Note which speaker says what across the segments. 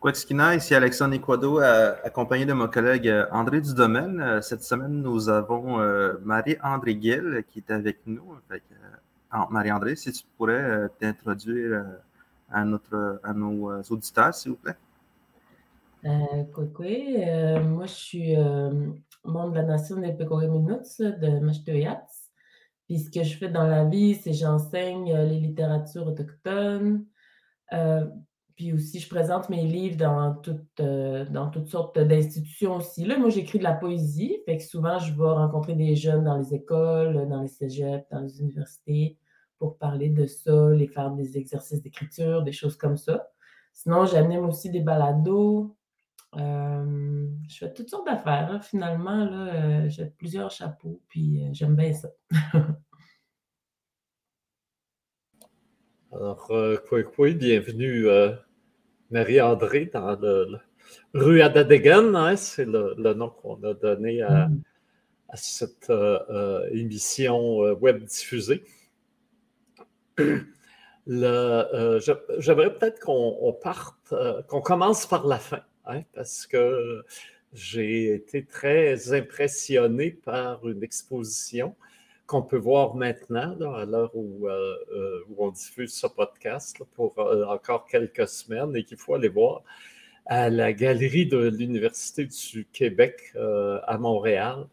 Speaker 1: Quetzkina, ici Alexandre Equado, euh, accompagné de mon collègue euh, André Dudomaine. Euh, cette semaine, nous avons Marie-André Guil qui est avec nous. Marie-André, si tu pourrais t'introduire à, notre, à nos auditeurs, s'il vous plaît.
Speaker 2: Euh, moi, je suis membre de la Nation des Pecoré-Minuts de Machtoyats. Puis ce que je fais dans la vie, c'est j'enseigne les littératures autochtones, puis aussi, je présente mes livres dans, toutes, euh, dans toutes sortes d'institutions aussi. Là, moi, j'écris de la poésie. Fait que souvent, je vais rencontrer des jeunes dans les écoles, dans les cégeps, dans les universités pour parler de ça, les faire des exercices d'écriture, des choses comme ça. Sinon, j'anime aussi des balados. Euh, je fais toutes sortes d'affaires. Finalement, là, euh, j'ai plusieurs chapeaux, puis j'aime bien ça.
Speaker 3: Alors, quoi, quoi, bienvenue Marie-André dans le, rue Adadegen, hein, c'est le, nom qu'on a donné à, mm. cette euh, euh, émission euh, web diffusée. J'aimerais peut-être qu'on parte, qu'on commence par la fin, hein, parce que j'ai été très impressionné par une exposition qu'on peut voir maintenant, à l'heure où, euh, euh, où, on diffuse ce podcast pour euh, encore quelques semaines et qu'il faut aller voir à la galerie de l'Université du Québec à Montréal.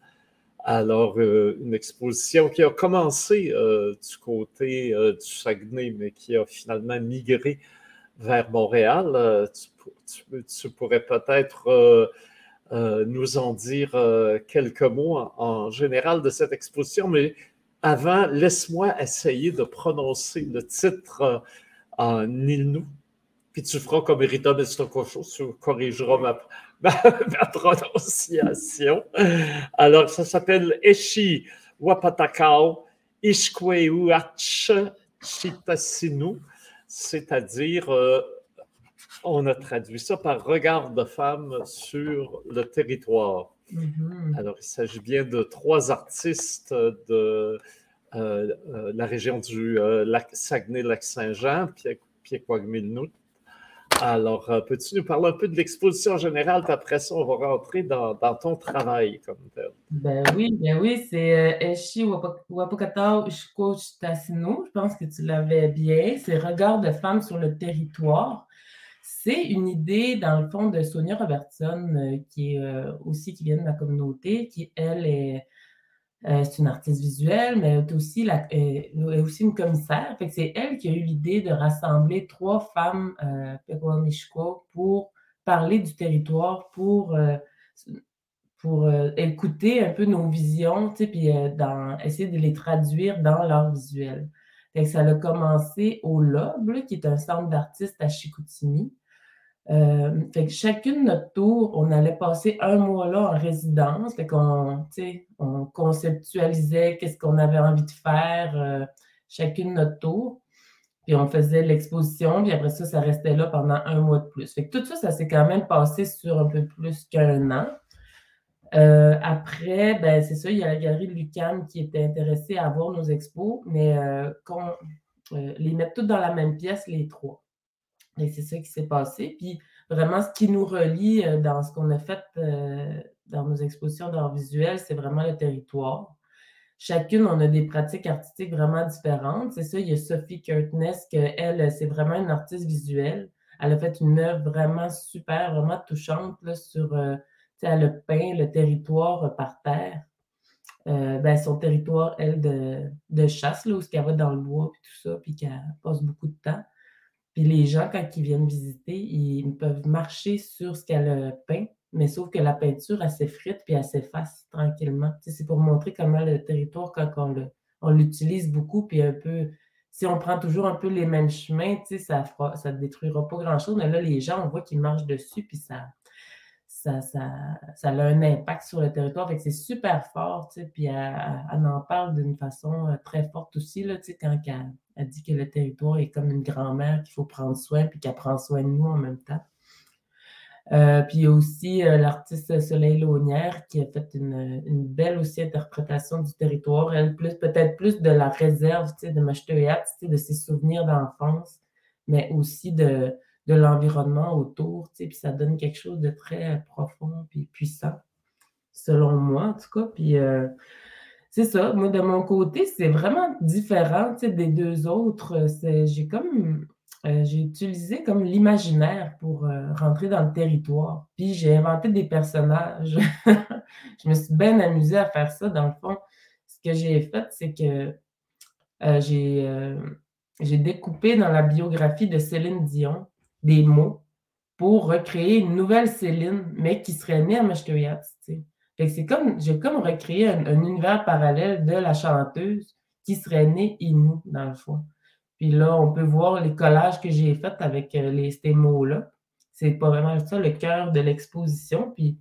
Speaker 3: Alors, une exposition qui a commencé du côté du Saguenay, mais qui a finalement migré vers Montréal. Tu, pourrais peut-être euh, nous en dire euh, quelques mots en, général de cette exposition, mais avant, laisse-moi essayer de prononcer le titre euh, en Innu, puis tu feras comme Rita Mestokocho, tu corrigeras ma, ma, prononciation. Alors, ça s'appelle Eshi Wapatakao Ishkweuach Chitasinu, c'est-à-dire on a traduit ça par regard de femme sur le territoire. Mm-hmm. Alors, il s'agit bien de trois artistes de euh, euh, la région du euh, lac Saguenay-Lac-Saint-Jean, Pied-Quagmilnout. Alors, peux-tu nous parler un peu de l'exposition générale, puis après ça, on va rentrer dans, ton travail comme tel.
Speaker 2: Ben oui, ben oui, c'est Eshi Wapokata Je pense que tu l'avais bien. C'est Regard de femme sur le territoire. C'est une idée, dans le fond, de Sonia Robertson, euh, qui est euh, aussi qui vient de ma communauté, qui, elle, est, euh, une artiste visuelle, mais est aussi, la, est aussi une commissaire. c'est elle qui a eu l'idée de rassembler trois femmes euh, pour parler du territoire, pour, pour écouter un peu nos visions, puis dans, essayer de les traduire dans leur visuel. ça a commencé au Lob, qui est un centre d'artistes à Chicoutimi. Euh, fait que chacune notre tour, on allait passer un mois là en résidence. Fait qu'on, on conceptualisait qu'est-ce qu'on avait envie de faire, euh, chacune notre tour. Puis on faisait l'exposition, puis après ça, ça restait là pendant un mois de plus. Fait que tout ça, ça s'est quand même passé sur un peu plus qu'un an. Euh, après, ben, c'est ça, il y a la galerie de Lucam qui était intéressée à voir nos expos, mais qu'on les mette toutes dans la même pièce, les trois. Et c'est ça qui s'est passé. Puis vraiment, ce qui nous relie euh, dans ce qu'on a fait euh, dans nos expositions d'art visuel, c'est vraiment le territoire. Chacune, on a des pratiques artistiques vraiment différentes. C'est ça, il y a Sophie Kurtness, elle, c'est vraiment une artiste visuelle. Elle a fait une œuvre vraiment super, vraiment touchante là, sur, euh, elle peint le territoire par terre. ben, son territoire, elle, de, de chasse, là, où elle va dans le bois, puis tout ça, puis qu'elle passe beaucoup de temps. Puis les gens, quand ils viennent visiter, ils peuvent marcher sur ce qu'elle a peint, mais sauf que la peinture, elle s'effrite puis elle s'efface tranquillement. c'est pour montrer comment le territoire, quand on l'utilise beaucoup, puis un peu, si on prend toujours un peu les mêmes chemins, ça ne détruira pas grand-chose, mais là, les gens, on voit qu'ils marchent dessus, puis ça, ça, ça, ça, a un impact sur le territoire. C'est super fort, puis elle, en parle d'une façon euh, très forte aussi, là, quand elle, dit que le territoire est comme une grand-mère qu'il faut prendre soin, puis qu'elle prend soin de nous en même temps. Euh, puis aussi euh, l'artiste Soleil Launière qui a fait une, belle aussi interprétation du territoire. Elle, plus peut-être plus de la réserve de Machetoyat, de ses souvenirs d'enfance, mais aussi de, de l'environnement autour, puis ça donne quelque chose de très profond puis puissant, selon moi en tout cas. Puis euh, c'est ça, moi de mon côté, c'est vraiment différent des deux autres. J'ai comme euh, j'ai utilisé comme l'imaginaire pour euh, rentrer dans le territoire. Puis j'ai inventé des personnages. je me suis bien amusée à faire ça. Dans le fond, ce que j'ai fait, c'est que j'ai découpé dans la biographie de Céline Dion des mots pour recréer une nouvelle Céline, mais qui serait née à Meshkeriat. c'est comme, j'ai comme recréé un, univers parallèle de la chanteuse qui serait née Inou, dans le fond. Puis là, on peut voir les collages que j'ai faits avec euh, les, ces mots-là. C'est pas vraiment ça le cœur de l'exposition. Puis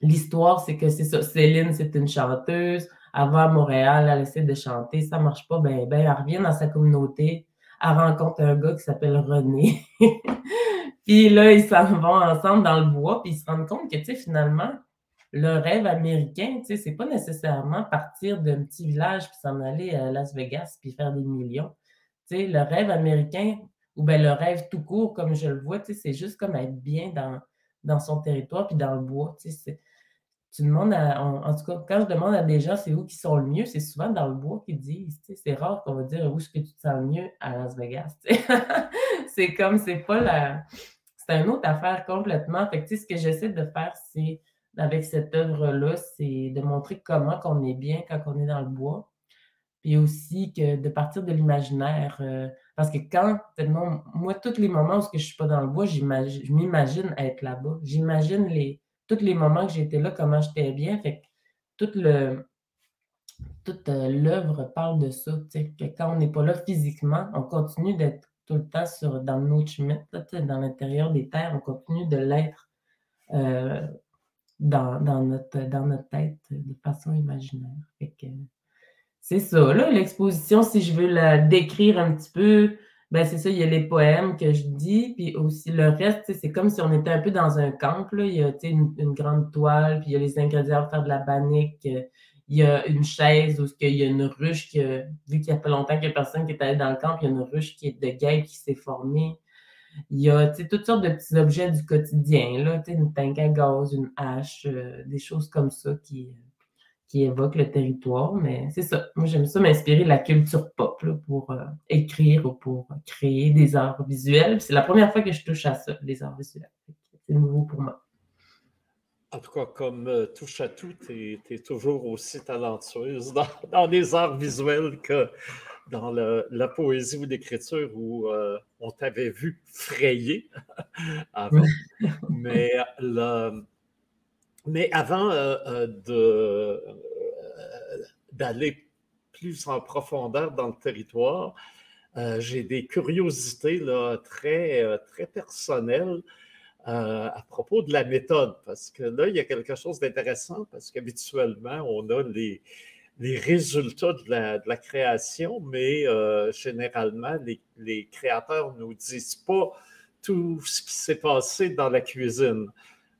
Speaker 2: l'histoire, c'est que c'est ça. Céline, c'est une chanteuse. Avant, à Montréal, elle essaie de chanter. Ça marche pas ben, ben. Elle revient dans sa communauté elle rencontre un gars qui s'appelle René. puis là, ils s'en vont ensemble dans le bois, puis ils se rendent compte que, finalement, le rêve américain, tu sais, c'est pas nécessairement partir d'un petit village puis s'en aller à Las Vegas puis faire des millions. Tu le rêve américain, ou bien le rêve tout court, comme je le vois, c'est juste comme être bien dans, son territoire puis dans le bois. Tu tu demandes à, en, tout cas, quand je demande à des gens c'est où qui sont le mieux, c'est souvent dans le bois qu'ils disent. C'est rare qu'on va dire où est-ce que tu te sens le mieux? À Las Vegas. c'est comme, c'est pas la. C'est une autre affaire complètement. Fait ce que j'essaie de faire, c'est, avec cette œuvre-là, c'est de montrer comment qu'on est bien quand on est dans le bois. Puis aussi que de partir de l'imaginaire. Euh, parce que quand, moi, tous les moments où je ne suis pas dans le bois, je m'imagine être là-bas. J'imagine les tous les moments que j'étais là, comment j'étais bien. Fait toute le, toute euh, l'œuvre parle de ça, que quand on n'est pas là physiquement, on continue d'être tout le temps sur, dans notre chemin, dans l'intérieur des terres, on continue de l'être euh, dans, notre, dans notre tête de façon imaginaire. c'est ça, là, l'exposition, si je veux la décrire un petit peu, ben, c'est ça, il y a les poèmes que je dis, puis aussi le reste, c'est comme si on était un peu dans un camp. Là. Il y a une, une, grande toile, puis il y a les ingrédients pour faire de la bannique. Euh, il y a une chaise où il y a une ruche, vu qu'il y a pas longtemps qu'il n'y a personne qui est allé dans le camp, il y a une ruche qui est de guêpe qui s'est formée. Il y a toutes sortes de petits objets du quotidien, là, une tank à gaz, une hache, euh, des choses comme ça qui, qui évoque le territoire. Mais c'est ça. Moi, j'aime ça m'inspirer de la culture pop pour euh, écrire ou pour créer des arts visuels. C'est la première fois que je touche à ça, les arts visuels. C'est nouveau pour moi.
Speaker 3: En tout cas, comme euh, touche à tout, tu es, toujours aussi talentueuse dans, les arts visuels que dans la poésie ou l'écriture où euh, on t'avait vu frayer avant. Mais le, mais avant euh, euh, euh, d'aller plus en profondeur dans le territoire, j'ai des curiosités très, très personnelles à propos de la méthode, parce que là, il y a quelque chose d'intéressant, parce qu'habituellement, on a les, les résultats de la, de la, création, mais généralement, les, les créateurs ne nous disent pas tout ce qui s'est passé dans la cuisine.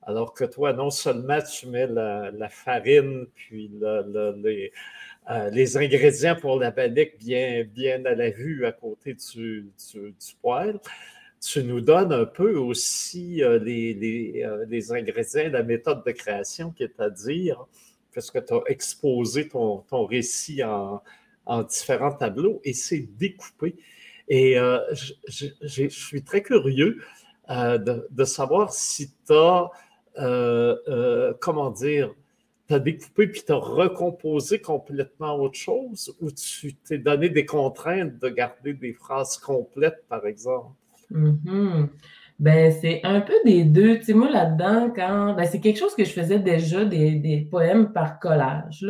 Speaker 3: Alors que toi, non seulement tu mets la, farine, puis les, euh, les, ingrédients pour la panique bien, à la vue à côté du, poêle, tu nous donnes un peu aussi euh, les, euh, les, ingrédients, la méthode de création, qui est à dire, parce que tu as exposé ton, récit en, en, différents tableaux et c'est découpé. Et je, je, suis très curieux de, de, savoir si tu as euh, euh, comment dire, tu as découpé puis tu as recomposé complètement autre chose ou tu t'es donné des contraintes de garder des phrases complètes, par exemple?
Speaker 2: Mm-hmm. Ben, c'est un peu des deux. Tu sais, moi, là-dedans, quand. Ben, c'est quelque chose que je faisais déjà des, poèmes par collage,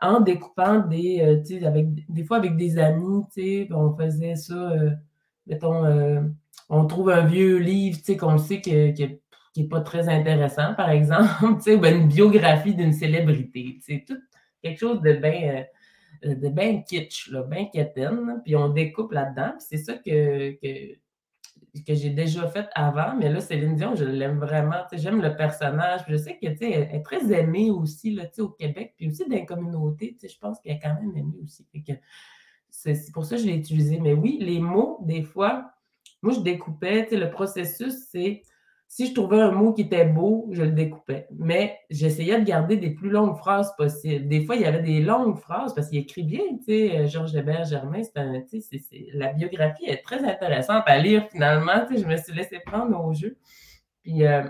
Speaker 2: en découpant des. Euh, avec, des fois avec des amis, on faisait ça. mettons, on trouve un vieux livre, tu sais, qu'on sait que, que pas très intéressant, par exemple, ou une biographie d'une célébrité. C'est tout quelque chose de bien euh, de bien kitsch, bien quétaine, puis on découpe là-dedans. C'est ça que, que, que j'ai déjà fait avant, mais là, Céline Dion, je l'aime vraiment. J'aime le personnage. Je sais qu'elle est très aimée aussi là, au Québec, puis aussi dans les communautés. Je pense qu'elle est quand même aimée aussi. C'est pour ça que je l'ai utilisé. Mais oui, les mots, des fois, moi, je découpais, le processus, c'est si je trouvais un mot qui était beau, je le découpais. Mais j'essayais de garder des plus longues phrases possibles. Des fois, il y avait des longues phrases parce qu'il écrit bien, tu sais, euh, Georges Hébert Germain, c'est un, tu sais, la biographie est très intéressante à lire finalement. Tu sais, je me suis laissé prendre au jeu. Puis euh,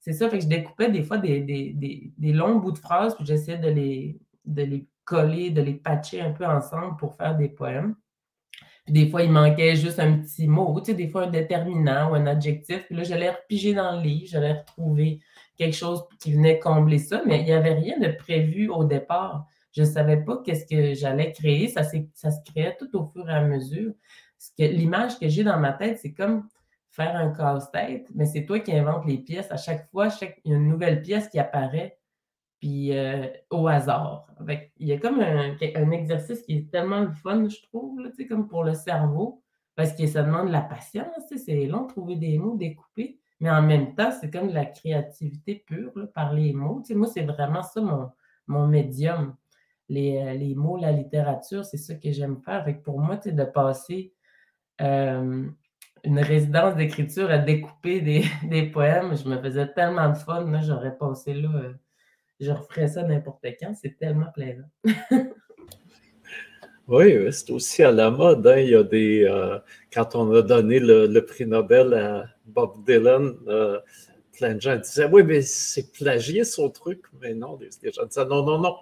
Speaker 2: c'est ça, fait que je découpais des fois des, des, longs bouts de phrases, puis j'essayais de les, de les coller, de les patcher un peu ensemble pour faire des poèmes. Puis des fois, il manquait juste un petit mot, tu sais, des fois un déterminant ou un adjectif. Puis là, j'allais repiger dans le livre, j'allais retrouver quelque chose qui venait combler ça, mais il n'y avait rien de prévu au départ. Je ne savais pas qu'est-ce que j'allais créer. Ça, ça se créait tout au fur et à mesure. L'image que j'ai dans ma tête, c'est comme faire un casse-tête, mais c'est toi qui inventes les pièces. À chaque fois, chaque, il y a une nouvelle pièce qui apparaît puis euh, au hasard. il y a comme un, exercice qui est tellement fun, je trouve, là, comme pour le cerveau, parce que ça demande de la patience, c'est long de trouver des mots découpés, mais en même temps, c'est comme de la créativité pure par les mots. moi, c'est vraiment ça mon, mon médium. Les, euh, les, mots, la littérature, c'est ça que j'aime faire. Fait pour moi, de passer euh, une résidence d'écriture à découper des, des, poèmes, je me faisais tellement de fun, j'aurais passé là je referais ça n'importe quand. C'est tellement plaisant.
Speaker 3: oui, c'est aussi à la mode. Hein. Il y a des. Euh, quand on a donné le, prix Nobel à Bob Dylan, euh, plein de gens disaient Oui, mais c'est plagié son truc. Mais non, les, gens disaient Non, non, non.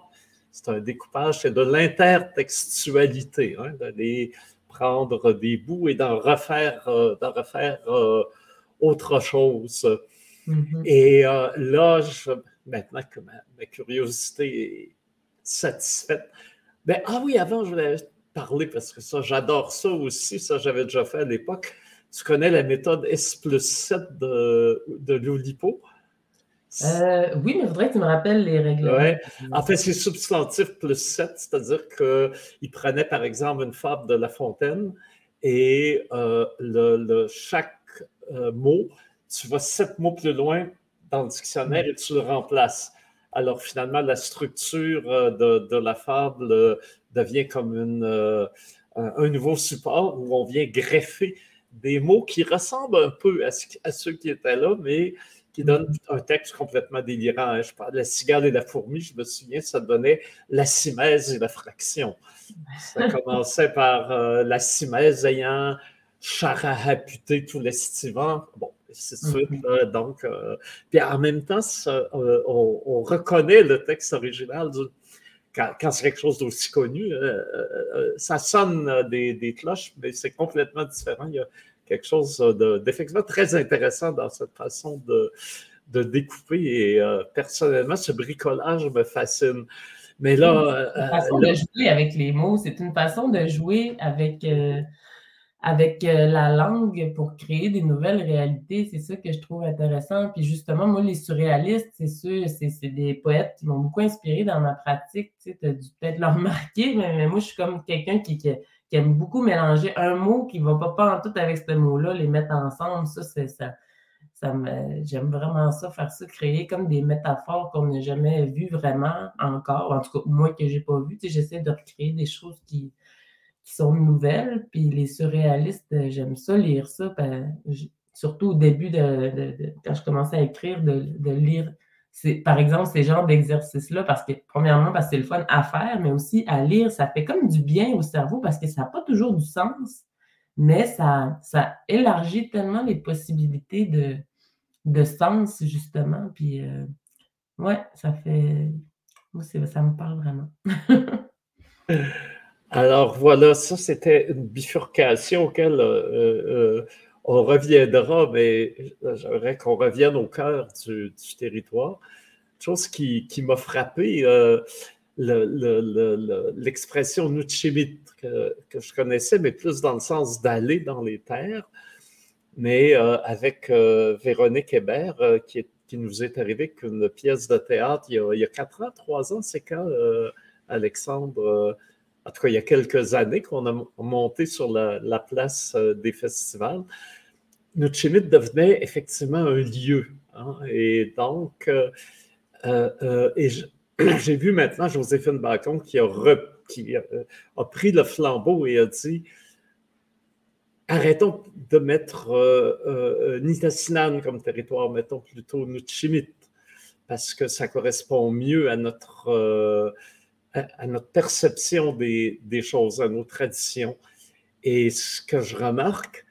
Speaker 3: C'est un découpage, c'est de l'intertextualité, hein, d'aller prendre des bouts et d'en refaire, euh, d'en refaire autre chose. Mm-hmm. Et là, je, maintenant que ma, curiosité est satisfaite. Ben, ah oui, avant, je voulais parler parce que ça, j'adore ça aussi. Ça, j'avais déjà fait à l'époque. Tu connais la méthode S plus 7 de, de l'Oulipo?
Speaker 2: Euh, oui, mais il faudrait que tu me rappelles les règles.
Speaker 3: Ouais. En fait, c'est substantif plus 7, c'est-à-dire qu'il prenait par exemple une fable de La Fontaine et euh, le, chaque euh, mot, tu vas sept mots plus loin dans le dictionnaire et tu le remplaces. Alors finalement, la structure euh, de, la fable euh, devient comme une, euh, un nouveau support où on vient greffer des mots qui ressemblent un peu à, ceux qui étaient là, mais qui donnent un texte complètement délirant. Hein. Je parle de la cigale et la fourmi, je me souviens, ça donnait la simèse et la fraction. Ça commençait par la simèse ayant charahaputé tout l'estivant. Bon, mm-hmm. donc, euh, puis en même temps, euh, on, reconnaît le texte original quand, c'est quelque chose d'aussi connu. Euh, ça sonne des, cloches, mais c'est complètement différent. Il y a quelque chose d'effectivement très intéressant dans cette façon de, de découper. Et personnellement, ce bricolage me fascine. Mais là.
Speaker 2: C'est une façon de jouer avec les mots, c'est une façon de jouer avec avec euh, la langue pour créer des nouvelles réalités. C'est ça que je trouve intéressant. Puis justement, moi, les surréalistes, c'est sûr, c'est des poètes qui m'ont beaucoup inspiré dans ma pratique. Tu as dû peut-être le remarquer, mais, moi, je suis comme quelqu'un qui, aime beaucoup mélanger un mot qui ne va pas, pas en tout avec ce mot-là, les mettre ensemble. Ça, ça. ça J'aime vraiment ça, faire ça, créer comme des métaphores qu'on n'a jamais vues vraiment encore. En tout cas, moi que j'ai pas vu. Tu j'essaie de recréer des choses qui, qui sont nouvelles. Puis les surréalistes, euh, j'aime ça, lire ça. Ben, surtout au début, de, quand je commençais à écrire, de, lire, par exemple, ces genres d'exercices-là, parce que, premièrement, parce que c'est le fun à faire, mais aussi à lire, ça fait comme du bien au cerveau parce que ça n'a pas toujours du sens, mais ça, ça élargit tellement les possibilités de, de sens, justement. Puis, euh, ouais, ça fait. Ça me parle vraiment.
Speaker 3: Alors voilà, ça c'était une bifurcation auquel euh, euh, on reviendra, mais j'aimerais qu'on revienne au cœur du, territoire. Chose qui, m'a frappé, euh, l'expression Nuchimit que, je connaissais, mais plus dans le sens d'aller dans les terres, mais avec Véronique Hébert, qui, nous est arrivée qu'une pièce de théâtre il y a quatre ans, trois ans, c'est quand, Alexandre en tout cas, il y a quelques années qu'on a monté sur la, place euh, des festivals, notre devenait effectivement un lieu. Hein. et donc, euh, euh, j'ai vu maintenant Joséphine Bacon qui a, a, pris le flambeau et a dit arrêtons de mettre euh, Nitasinan comme territoire, mettons plutôt Nuchimit, parce que ça correspond mieux à notre, à, notre perception des, choses, à nos traditions. Et ce que je remarque,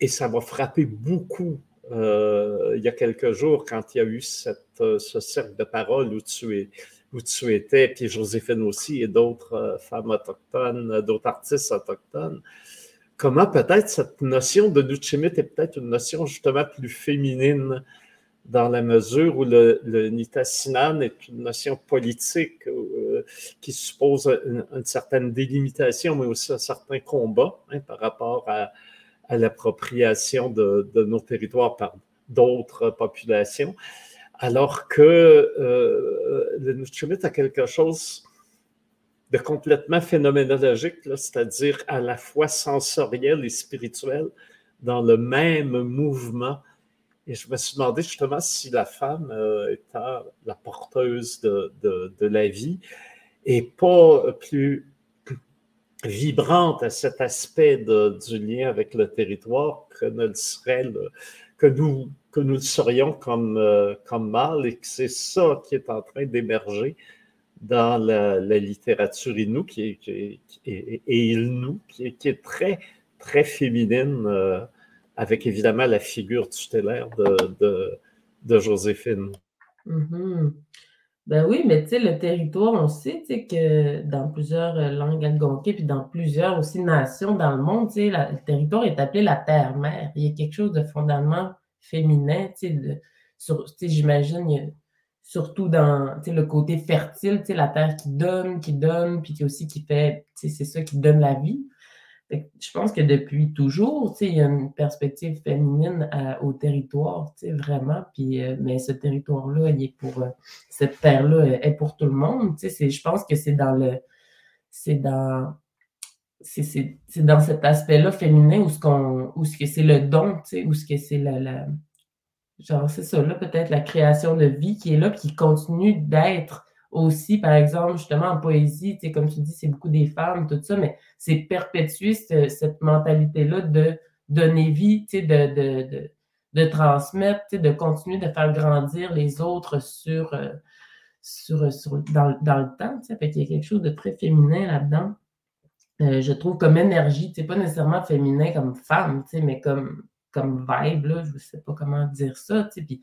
Speaker 3: et ça m'a frappé beaucoup il y a quelques jours quand il y a eu cette, ce cercle de parole où tu où tu étais, puis Joséphine aussi, et d'autres euh, femmes autochtones, euh, d'autres artistes autochtones. Comment peut-être cette notion de Nuchimit est peut-être une notion justement plus féminine dans la mesure où le, le est une notion politique euh, qui suppose une, certaine délimitation, mais aussi un certain combat hein, par rapport à, l'appropriation de, de, nos territoires par d'autres populations alors que euh, le Nuchumit a quelque chose de complètement phénoménologique, c'est-à-dire à la fois sensoriel et spirituel dans le même mouvement. Et je me suis demandé justement si la femme euh, étant la porteuse de, la vie et pas plus vibrante à cet aspect du lien avec le territoire que que nous que nous le serions comme, euh, comme mal et que c'est ça qui est en train d'émerger dans la, littérature inou qui est, et, il nous qui est, très, très féminine, euh, avec évidemment la figure tutélaire de, Joséphine.
Speaker 2: Mm-hmm. Ben oui, mais tu sais, le territoire, on sait que dans plusieurs langues algonquées, puis dans plusieurs aussi nations dans le monde, le territoire est appelé la terre-mère. Il y a quelque chose de fondamentalement féminin, tu sais, j'imagine, surtout dans le côté fertile, la terre qui donne, qui donne, puis qui aussi qui fait, c'est ça qui donne la vie. Je pense que depuis toujours, il y a une perspective féminine au territoire, vraiment. Puis, euh, mais ce territoire-là, il est pour euh, cette terre-là est pour tout le monde. Je pense que c'est dans le, c'est dans dans cet aspect-là féminin où ce qu'on ce que c'est le don, où ce que c'est la, genre c'est ça là peut-être la création de vie qui est là qui continue d'être aussi par exemple justement en poésie, comme tu dis c'est beaucoup des femmes tout ça mais c'est perpétuer cette, mentalité là de donner vie, de, de, de, de transmettre, de continuer de faire grandir les autres sur euh, sur, sur dans, dans le temps, fait qu'il y a quelque chose de très féminin là-dedans. Euh, je trouve comme énergie, pas nécessairement féminin comme femme, mais comme, comme vibe, là, je ne sais pas comment dire ça. Puis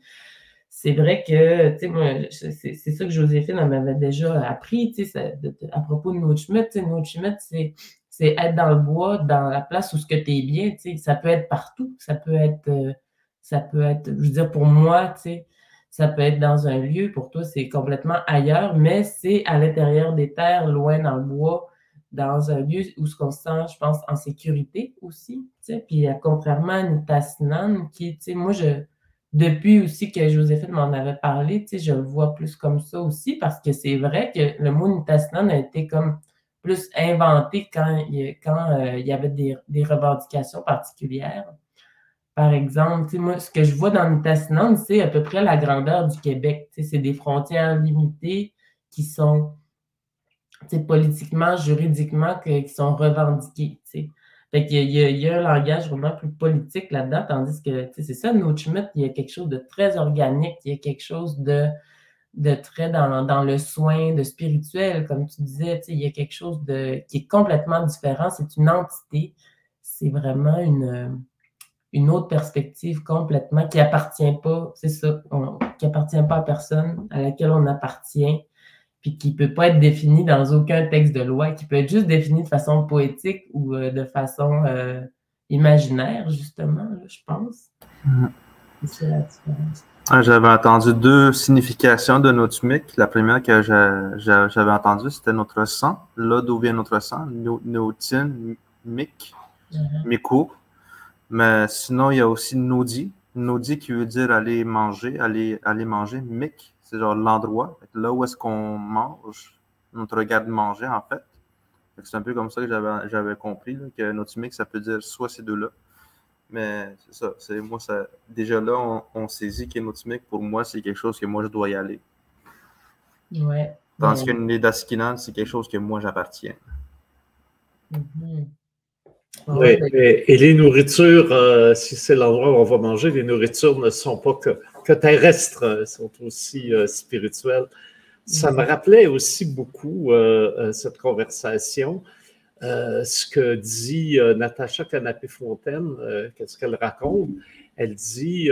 Speaker 2: c'est vrai que, moi, c'est ça que Joséphine m'avait déjà appris, à propos de No Schmidt. No Schmidt, c'est être dans le bois, dans la place où ce que tu es bien. Ça peut être partout. Ça peut être, euh, ça peut être, je veux dire, pour moi, ça peut être dans un lieu. Pour toi, c'est complètement ailleurs, mais c'est à l'intérieur des terres, loin dans le bois dans un lieu où ce qu'on se sent, je pense, en sécurité aussi. Puis euh, contrairement à Nitasinan, qui, tu sais, moi, je, depuis aussi que Joséphine m'en avait parlé, tu sais, je le vois plus comme ça aussi, parce que c'est vrai que le mot Nitasinan a été comme plus inventé quand il, quand, euh, il y avait des, des, revendications particulières. Par exemple, tu sais, moi, ce que je vois dans Nitasinan, c'est à peu près la grandeur du Québec. Tu sais, c'est des frontières limitées qui sont politiquement, juridiquement, qui sont revendiqués. Fait il, y a, un langage vraiment plus politique là-dedans, tandis que c'est ça, No Schmidt, il y a quelque chose de très organique, il y a quelque chose de, de très dans, le soin, de spirituel, comme tu disais, il y a quelque chose de, qui est complètement différent, c'est une entité, c'est vraiment une, une autre perspective complètement qui appartient pas, c'est ça, qui appartient pas à personne, à laquelle on appartient, puis qui ne peut pas être défini dans aucun texte de loi, qui peut être juste défini de façon poétique ou euh, de façon euh, imaginaire, justement, je pense. Mm.
Speaker 1: C'est la différence. Ah, j'avais entendu deux significations de notre mic. La première que j'avais entendue, c'était notre sang, là d'où vient notre sang, Nautin, mic, mm-hmm. Miku. Mais sinon, il y a aussi Nodi. Nodi qui veut dire aller manger, aller, aller manger, mic c'est genre l'endroit, là où est-ce qu'on mange, notre regard de manger en fait. C'est un peu comme ça que j'avais compris, que notre mix, ça peut dire soit ces deux-là. Mais c'est ça, c'est moi, ça, déjà là, on, saisit que notre mix, pour moi, c'est quelque chose que moi, je dois y aller.
Speaker 2: Ouais.
Speaker 1: Tandis qu'une Daskinan, c'est quelque chose que moi, j'appartiens.
Speaker 2: Mm-hmm.
Speaker 3: Oui, et, les nourritures, euh, si c'est l'endroit où on va manger, les nourritures ne sont pas que, que terrestres, elles sont aussi euh, spirituelles. Ça me mm-hmm. rappelait aussi beaucoup euh, cette conversation, ce que dit Natacha Canapé-Fontaine, qu'est-ce qu'elle raconte? Elle dit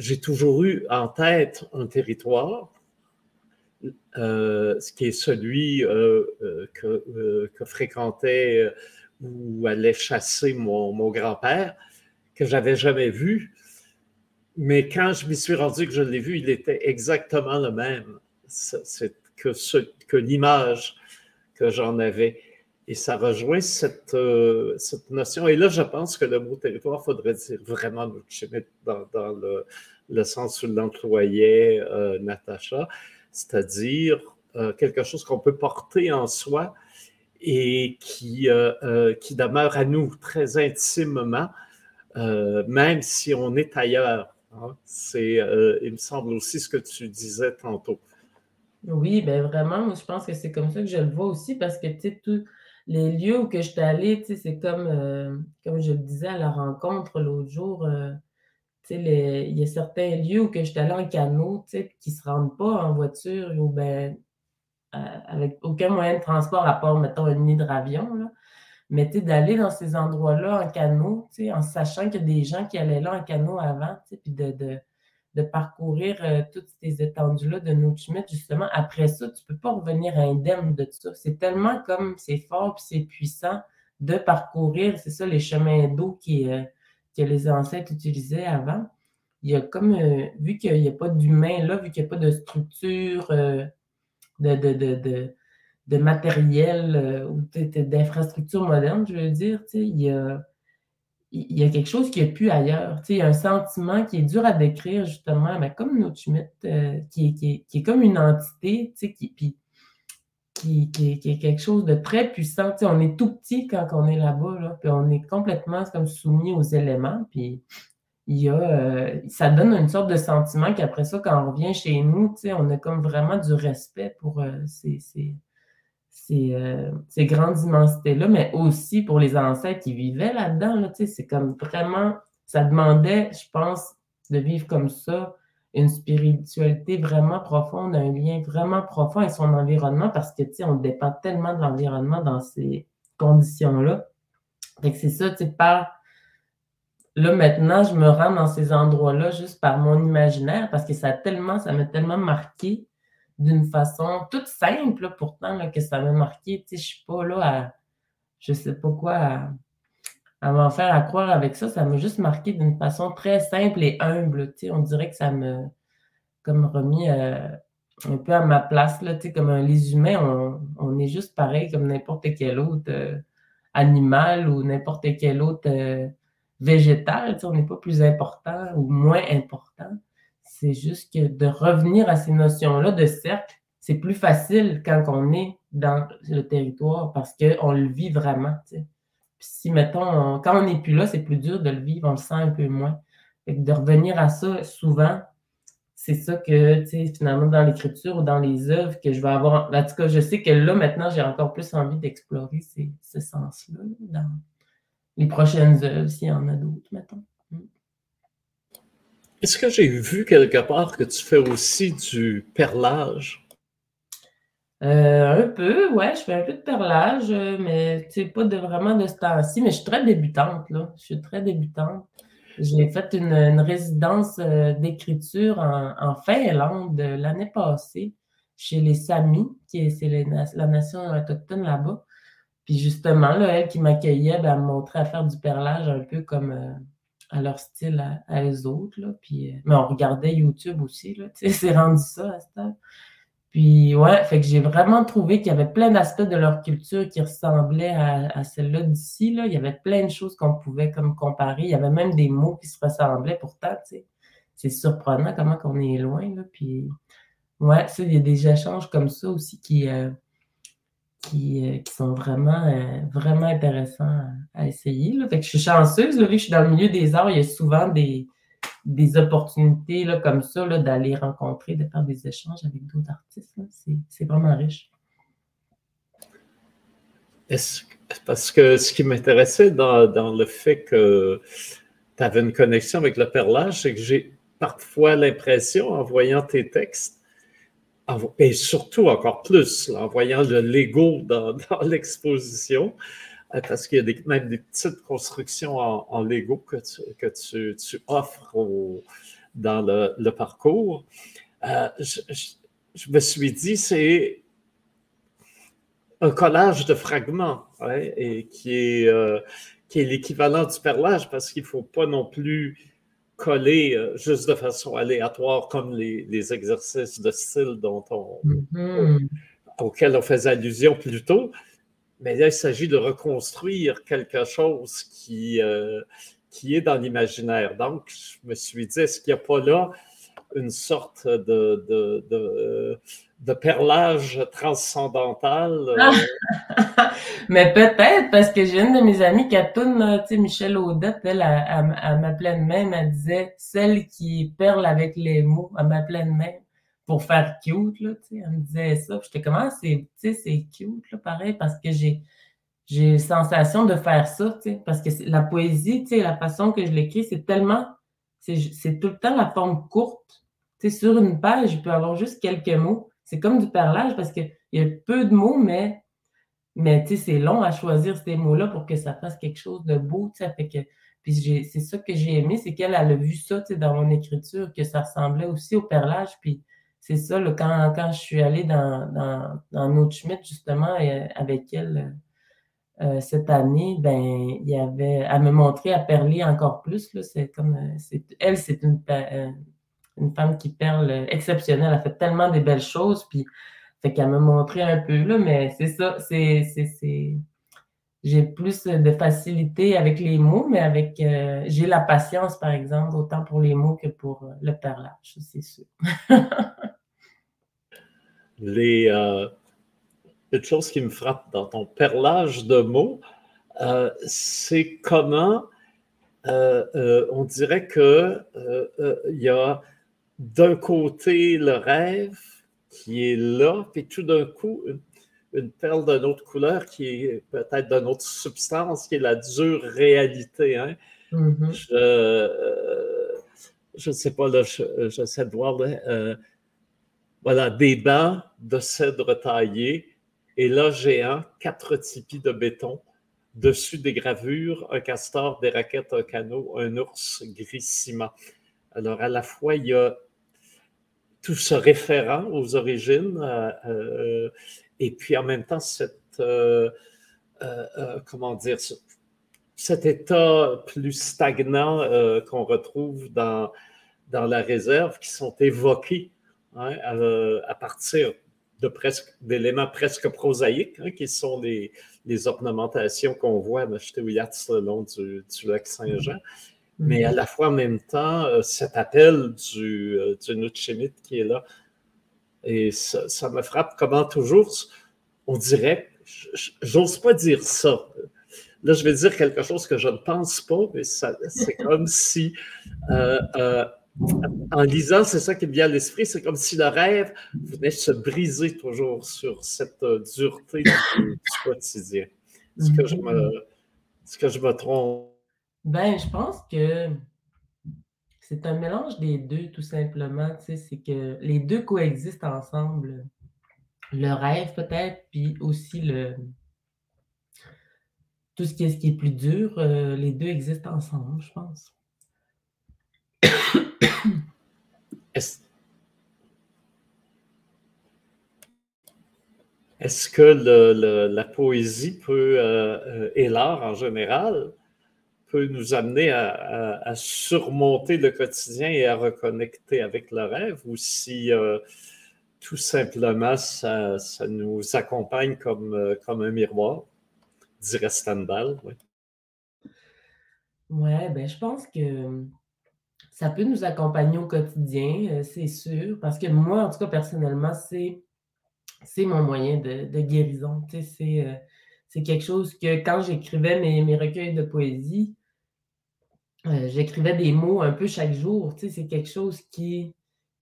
Speaker 3: J'ai toujours eu en tête un territoire, ce qui est celui que, que fréquentait où allait chasser mon, mon que j'avais jamais vu. Mais quand je m'y suis rendu que je l'ai vu, il était exactement le même c'est que, l'image que j'en avais. Et ça rejoint cette, euh, cette, notion. Et là, je pense que le mot territoire, faudrait dire vraiment dans, dans le, le, sens où l'employait euh, Natacha, c'est-à-dire euh, quelque chose qu'on peut porter en soi, et qui, qui demeure à nous très intimement, même si on est ailleurs. Hein. C'est, il me semble aussi ce que tu disais tantôt.
Speaker 2: Oui, ben vraiment, je pense que c'est comme ça que je le vois aussi parce que, tu sais, tous les lieux où que je suis allée, c'est comme, comme je le disais à la rencontre l'autre jour, sais, il y a certains lieux où que je suis allée en canot, qui ne se rendent pas en voiture ou ben euh, avec aucun moyen de transport à part, mettons, un hydravion. Là. Mais d'aller dans ces endroits-là en canot, en sachant qu'il y a des gens qui allaient là en canot avant, puis de, de, de, parcourir euh, toutes ces étendues-là de nos justement, après ça, tu ne peux pas revenir indemne de ça. C'est tellement comme c'est fort puis c'est puissant de parcourir, c'est ça, les chemins d'eau qui, euh, que les ancêtres utilisaient avant. Il y a comme, vu qu'il n'y a pas d'humain là, vu qu'il n'y a pas de structure de, de, de, de matériel euh, ou d'infrastructures modernes, je veux dire, il y a, y a quelque chose qui n'est plus ailleurs. Il y a un sentiment qui est dur à décrire, justement, mais comme notre euh, qui, qui, qui, est comme une entité, qui, puis, qui, qui, est quelque chose de très puissant. on est tout petit quand on est là-bas, là, puis on est complètement comme soumis aux éléments. Puis il y a, euh, ça donne une sorte de sentiment qu'après ça, quand on revient chez nous, on a comme vraiment du respect pour euh, ces, ces, euh, ces, grandes immensités-là, mais aussi pour les ancêtres qui vivaient là-dedans. Là, c'est comme vraiment, ça demandait, je pense, de vivre comme ça, une spiritualité vraiment profonde, un lien vraiment profond avec son environnement, parce que on dépend tellement de l'environnement dans ces conditions-là. Fait que c'est ça, tu sais, par là, maintenant, je me rends dans ces endroits-là juste par mon imaginaire parce que ça tellement, ça m'a tellement marqué d'une façon toute simple, pourtant, que ça m'a marqué. Je suis pas là à, je sais pas quoi, à, m'en faire à croire avec ça. Ça m'a juste marqué d'une façon très simple et humble. On dirait que ça me, comme remis euh, un peu à ma place, là, comme les humains, on, on, est juste pareil comme n'importe quel autre euh, animal ou n'importe quel autre euh, végétal, on n'est pas plus important ou moins important. C'est juste que de revenir à ces notions-là de cercle, c'est plus facile quand on est dans le territoire parce qu'on le vit vraiment. Puis si, mettons, quand on n'est plus là, c'est plus dur de le vivre, on le sent un peu moins. de revenir à ça souvent, c'est ça que, finalement, dans l'écriture ou dans les œuvres que je vais avoir. En tout cas, je sais que là, maintenant, j'ai encore plus envie d'explorer ce sens-là dans, les prochaines œuvres, s'il y en a d'autres, mettons.
Speaker 3: Est-ce que j'ai vu quelque part que tu fais aussi du perlage?
Speaker 2: Euh, un peu, ouais, je fais un peu de perlage, mais c'est pas de, vraiment de ce temps-ci, mais je suis très débutante. Je suis très débutante. J'ai fait une, résidence euh, d'écriture en, Finlande l'année passée, chez les Samis, qui est, c'est la nation autochtone là-bas. Puis justement, là, elle qui m'accueillait, ben, elle me montrait à faire du perlage un peu comme euh, à leur style à, eux autres. Là. Puis, euh, mais on regardait YouTube aussi, c'est rendu ça à ce Puis ouais, fait que j'ai vraiment trouvé qu'il y avait plein d'aspects de leur culture qui ressemblaient à, celle-là d'ici. Là. Il y avait plein de choses qu'on pouvait comme comparer. Il y avait même des mots qui se ressemblaient pourtant. C'est surprenant comment qu'on est loin. Là. Puis ouais, il y a des échanges comme ça aussi qui, euh, euh, qui, sont vraiment, euh, vraiment intéressants à, essayer. Là. Fait que je suis chanceuse, là, je suis dans le milieu des arts, il y a souvent des, des opportunités là, comme ça d'aller rencontrer, de faire des échanges avec d'autres artistes. C'est vraiment riche.
Speaker 3: Parce que ce qui m'intéressait dans, dans, le fait que tu avais une connexion avec le perlage, c'est que j'ai parfois l'impression, en voyant tes textes, et surtout encore plus, en voyant le Lego dans, l'exposition, euh, parce qu'il y a même des petites constructions en, Lego que tu, que tu, tu offres dans le, parcours. Euh, je, me suis dit, c'est un collage de fragments et qui est, euh, qui est l'équivalent du perlage parce qu'il ne faut pas non plus coller euh, juste de façon aléatoire comme les, les exercices de style dont on, mm-hmm. auxquels on faisait allusion plus tôt. Mais là, il s'agit de reconstruire quelque chose qui, euh, qui est dans l'imaginaire. Donc, je me suis dit, est-ce qu'il n'y a pas là une sorte de, de, de, de perlage transcendantal. Euh.
Speaker 2: Mais peut-être, parce que j'ai une de mes amies qui a tu sais, Michel Audette, elle, elle, m'appelait de même, elle disait celle qui perle avec les mots, elle m'appelait de même pour faire cute, là, tu sais, elle me disait ça. J'étais comment ah, c'est, tu sais, c'est cute, là, pareil, parce que j'ai, j'ai sensation de faire ça, tu sais, parce que la poésie, tu sais, la façon que je l'écris, c'est tellement, c'est tout le temps la forme courte. Sur une page, il peut avoir juste quelques mots. C'est comme du perlage parce qu'il y a peu de mots, mais, mais c'est long à choisir ces mots-là pour que ça fasse quelque chose de beau. C'est ça que j'ai aimé, c'est qu'elle a vu ça dans mon écriture, que ça ressemblait aussi au perlage. C'est ça, quand, quand je suis allée dans, dans, dans justement, avec elle euh, cette année, ben, il y avait, à me montrer à perler encore plus. C'est comme, euh, elle, c'est une, euh, une femme qui perle exceptionnelle. Elle fait tellement des belles choses, puis fait qu'elle me montrait un peu là, mais c'est ça, c'est, j'ai plus de facilité avec les mots, mais avec j'ai la patience, par exemple, autant pour les mots que pour le perlage, c'est sûr.
Speaker 3: les une chose qui me frappe dans ton perlage de mots, c'est comment on dirait que il y a d'un côté le rêve qui est là, puis tout d'un coup, une, perle d'une autre couleur qui est peut-être d'une autre substance, qui est la dure réalité. Hein? Mm-hmm. Je ne sais pas, là, j'essaie de voir. Euh, voilà, des bancs de cèdre taillé, et là, géant, quatre tipis de béton, dessus des gravures, un castor, des raquettes, un canot, un ours gris ciment. Alors, à la fois, il y a tout ce référent aux origines, euh, euh, et puis en même temps, cette, euh, cet état plus stagnant qu'on retrouve dans, la réserve, qui sont évoqués hein, à, partir de presque d'éléments presque prosaïques, hein, qui sont les, les ornementations qu'on voit à Machtéouillatz le long du, du lac Saint-Jean mais à la fois en même temps, euh, cet appel du, euh, du qui est là. Et ça, me frappe comment toujours, on dirait, j'ose pas dire ça. Là, je vais dire quelque chose que je ne pense pas, mais c'est comme si, euh, en lisant, c'est ça qui me vient à l'esprit, c'est comme si le rêve venait se briser toujours sur cette dureté du, quotidien. Est-ce que, je me, mhm. est-ce que je me trompe?
Speaker 2: Ben, je pense que c'est un mélange des deux, tout simplement. Tu sais, c'est que les deux coexistent ensemble. Le rêve, peut-être, puis aussi le tout ce qui est, ce qui est plus dur, euh, les deux existent ensemble, je pense.
Speaker 3: Est-ce que la poésie peut, euh, euh, et l'art en général, peut nous amener à, surmonter le quotidien et à reconnecter avec le rêve, ou si euh, tout simplement ça, nous accompagne comme, comme un miroir, dirait Stendhal. Oui,
Speaker 2: ouais, ben, je pense que ça peut nous accompagner au quotidien, euh, c'est sûr, parce que moi, en tout cas, personnellement, c'est, c'est mon moyen de, guérison. c'est, c'est quelque chose que quand j'écrivais mes, mes recueils de poésie, euh, j'écrivais des mots un peu chaque jour. Tu sais, c'est quelque chose qui,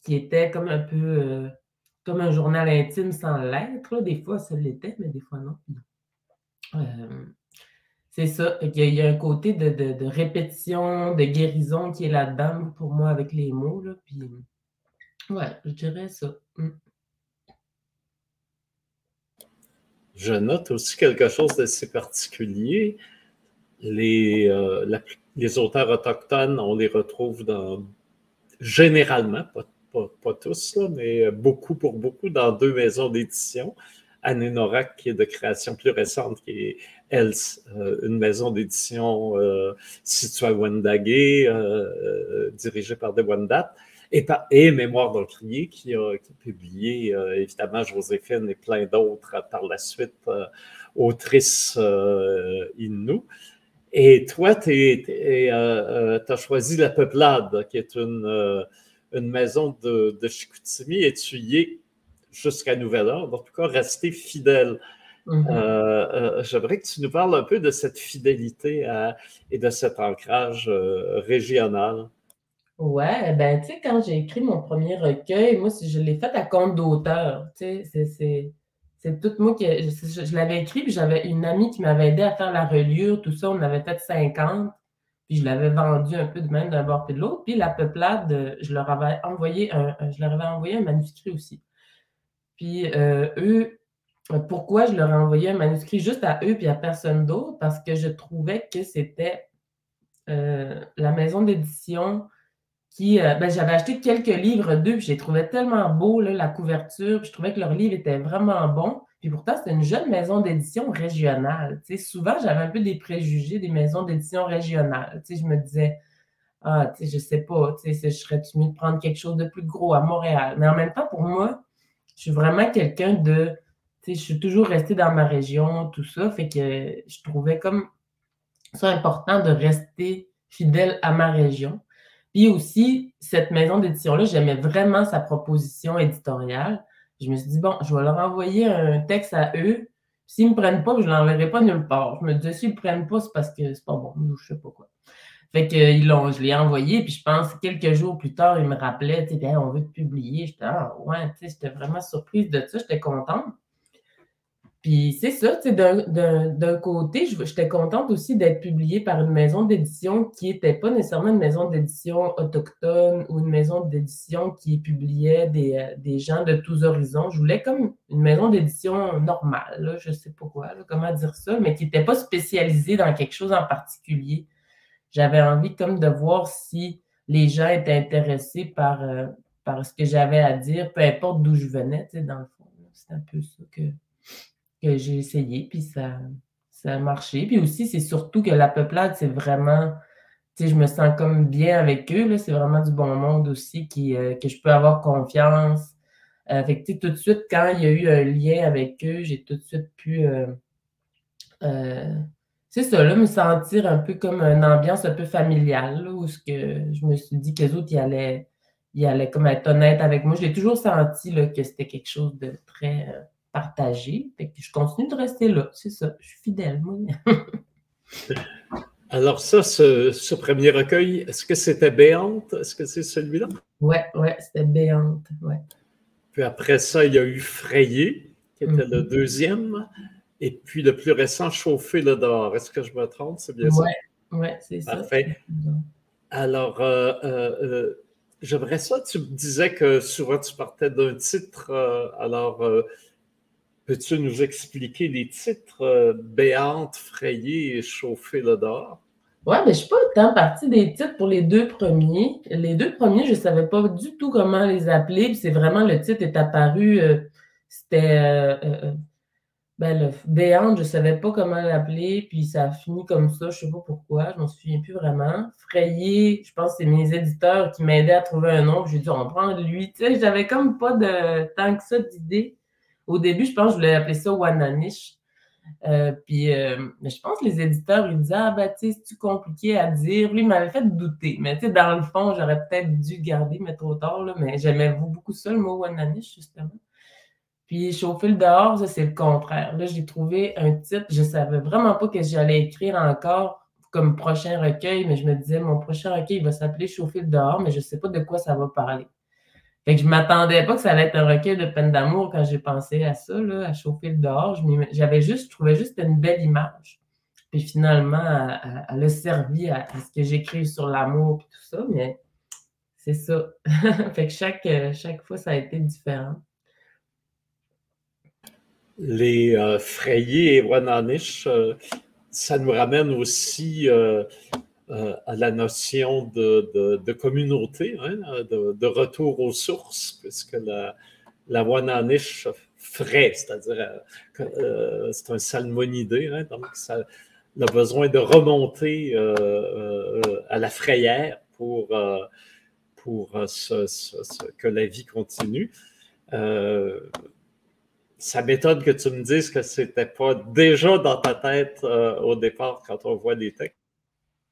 Speaker 2: qui était comme un peu euh, comme un journal intime sans l'être. Des fois, ça l'était, mais des fois non. C'est ça. Il y, a, un côté de, répétition, de guérison qui est là-dedans pour moi avec les mots. Là, puis, ouais, je dirais ça. Mmh.
Speaker 3: Je note aussi quelque chose d'assez particulier. Les, euh, les auteurs autochtones, on les retrouve dans, généralement, pas, tous, mais beaucoup pour beaucoup, dans deux maisons d'édition. Anenorak, qui est de création plus récente, qui est Else, euh, une maison d'édition euh, située à Wendake, euh, dirigée par des Wendat, et, et Mémoire d'Encrier, qui a, qui a publié évidemment Joséphine et plein d'autres par la suite, autrice Innu. Et toi, tu as choisi La Peuplade, qui est une, une maison de, de Chicoutimi, et tu y es jusqu'à nouvel ordre, en tout cas, rester fidèle. Mm-hmm. Euh, euh, j'aimerais que tu nous parles un peu de cette fidélité et de cet ancrage euh, régional.
Speaker 2: Ouais, ben, tu sais, quand j'ai écrit mon premier recueil, moi, je l'ai fait à compte d'auteur. Tu sais, c'est tout moi qui. Je, l'avais écrit, puis j'avais une amie qui m'avait aidé à faire la reliure, tout ça. On avait fait 50. Puis je l'avais vendu un peu de même d'un bord et de l'autre. Puis la peuplade, je leur avais envoyé je leur avais envoyé un manuscrit aussi. Puis euh, eux, pourquoi je leur ai envoyé un manuscrit juste à eux puis à personne d'autre? Parce que je trouvais que c'était euh, la maison d'édition qui. Euh, ben, j'avais acheté quelques livres d'eux, puis j'ai trouvé tellement beau la couverture, puis je trouvais que leur livre était vraiment bon. Puis pourtant, c'est une jeune maison d'édition régionale. souvent, j'avais un peu des préjugés des maisons d'édition régionales. je me disais, ah, je sais pas, je serais mieux de prendre quelque chose de plus gros à Montréal. Mais en même temps, pour moi, je suis vraiment quelqu'un de. Tu sais, je suis toujours restée dans ma région, tout ça. Fait que je trouvais comme ça important de rester fidèle à ma région. Puis aussi, cette maison d'édition-là, j'aimais vraiment sa proposition éditoriale. Je me suis dit, bon, je vais leur envoyer un texte à eux. S'ils ne me prennent pas, je ne l'enverrai pas nulle part. Je me disais, s'ils ne prennent pas, c'est parce que c'est pas bon, je sais pas quoi. Fait que l'ont, je l'ai envoyé, puis je pense quelques jours plus tard, ils me rappelaient, sais, on veut te publier. J'étais, ah, j'étais vraiment surprise de ça, j'étais contente. Puis c'est ça, d'un côté, j'étais contente aussi d'être publiée par une maison d'édition qui n'était pas nécessairement une maison d'édition autochtone ou une maison d'édition qui publiait des, euh, des, gens de tous horizons. Je voulais comme une maison d'édition normale, je ne sais pas comment dire ça, mais qui n'était pas spécialisée dans quelque chose en particulier j'avais envie comme de voir si les gens étaient intéressés par, euh, par ce que j'avais à dire, peu importe d'où je venais, tu sais, dans le fond. C'est un peu ça que, que j'ai essayé, puis ça, ça a marché. Puis aussi, c'est surtout que la peuplade, c'est vraiment, tu sais, je me sens comme bien avec eux, c'est vraiment du bon monde aussi qui, euh, que je peux avoir confiance. Euh, fait que, tout de suite, quand il y a eu un lien avec eux, j'ai tout de suite pu c'est ça, là, me sentir un peu comme une ambiance un peu familiale, où ce que je me suis dit que les autres, ils allaient, ils allaient comme être honnêtes avec moi. J'ai toujours senti là, que c'était quelque chose de très euh, partagé. Fait que je continue de rester là, c'est ça. Je suis fidèle, moi.
Speaker 3: Alors ça, ce, premier recueil, est-ce que c'était Béante? Est-ce que c'est celui-là?
Speaker 2: Oui, ouais, c'était Béante, ouais.
Speaker 3: Puis après ça, il y a eu Frayé, qui était le mm-hmm. deuxième. Et puis le plus récent, chauffer le dehors. Est-ce que je me trompe? C'est bien
Speaker 2: ça? Oui, c'est ça.
Speaker 3: Parfait. Alors, euh, euh, euh, j'aimerais ça. Tu me disais que souvent tu partais d'un titre. alors, peux-tu nous expliquer les titres Béante, Frayé et Chauffer le dehors?
Speaker 2: Oui, mais je ne suis pas autant partie des titres pour les deux premiers. Les deux premiers, je ne savais pas du tout comment les appeler. c'est vraiment le titre est apparu. C'était ben, le béante, je ne savais pas comment l'appeler, puis ça a fini comme ça, je ne sais pas pourquoi, je m'en souviens plus vraiment. Frayé, je pense que c'est mes éditeurs qui m'aidaient à trouver un nom, j'ai dit on prend lui. Tu sais, j'avais comme pas de tant que ça d'idées. Au début, je pense que je voulais appeler ça Wananish. Euh, puis, euh, je pense que les éditeurs, ils disaient, ah, ben, tu c'est compliqué à dire? Lui, il m'avait fait douter. Mais, tu sais, dans le fond, j'aurais peut-être dû garder, mais trop tard, là. Mais j'aimais beaucoup ça, le mot Wananish, justement. Puis chauffer le dehors, c'est le contraire. Là, j'ai trouvé un titre, je savais vraiment pas que j'allais écrire encore comme prochain recueil, mais je me disais, mon prochain recueil, il va s'appeler Chauffer le dehors, mais je sais pas de quoi ça va parler. Fait que je m'attendais pas que ça allait être un recueil de peine d'amour quand j'ai pensé à ça, là, à chauffer le dehors. J'avais juste, je trouvais juste une belle image. Puis finalement, elle, a servi à, ce que j'écrive sur l'amour et tout ça, mais c'est ça. fait que chaque, chaque fois, ça a été différent.
Speaker 3: Les euh, frayés et Wananish, euh, ça nous ramène aussi euh, euh, à la notion de, communauté, hein, de, retour aux sources, puisque la, la Wananish frais, c'est-à-dire euh, c'est un salmonidé, hein, donc ça a besoin de remonter à la frayère pour, pour que la vie continue. Ça m'étonne que tu me dises que ce n'était pas déjà dans ta tête au départ quand on voit des textes.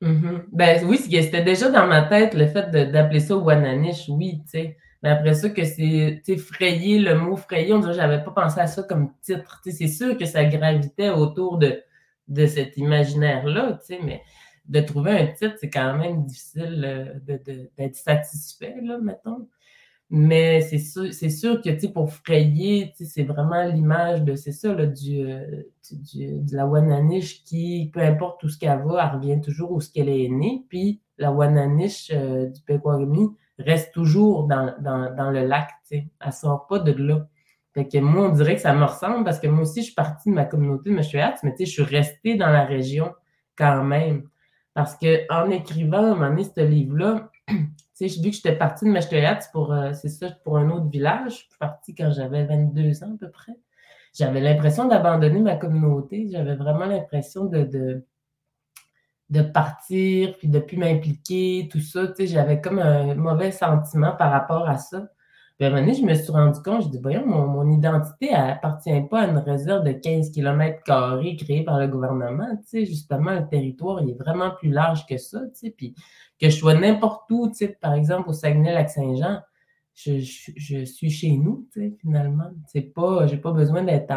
Speaker 2: Mm-hmm. Ben oui, c'était déjà dans ma tête le fait d'appeler ça Wananish, oui, tu sais. Mais après ça, que c'est frayer, le mot frayer, on dirait que j'avais pas pensé à ça comme titre. C'est sûr que ça gravitait autour de, de cet imaginaire-là, tu sais, mais de trouver un titre, c'est quand même difficile euh, d'être satisfait, là, mettons. Mais c'est sûr, sûr que, pour frayer, c'est vraiment l'image de, c'est ça, là, du, euh, du, la Wananish qui, peu importe où ce qu'elle va, elle revient toujours où ce qu'elle est née. Puis la Wananish euh, du Pequawami reste toujours dans, dans, dans le lac. Elle sort pas de là. Fait que moi, on dirait que ça me ressemble parce que moi aussi, je suis partie de ma communauté de Meshuat, mais je suis restée dans la région quand même. Parce que en écrivant, à un ce livre-là, sais, vu que j'étais partie de Mechtoyat pour, euh, c'est ça, pour un autre village. Je suis partie quand j'avais 22 ans à peu près. J'avais l'impression d'abandonner ma communauté. J'avais vraiment l'impression de, de, de, partir, puis de plus m'impliquer, tout ça. Tu sais, j'avais comme un mauvais sentiment par rapport à ça. Puis à un moment donné, je me suis rendu compte, je dis, voyons, mon, mon identité appartient pas à une réserve de 15 km créée par le gouvernement. Tu sais, justement, le territoire, il est vraiment plus large que ça. Tu sais, puis que je sois n'importe où, tu sais, par exemple, au Saguenay-Lac-Saint-Jean, je, je, suis chez nous, tu sais, finalement. C'est pas, j'ai pas besoin d'être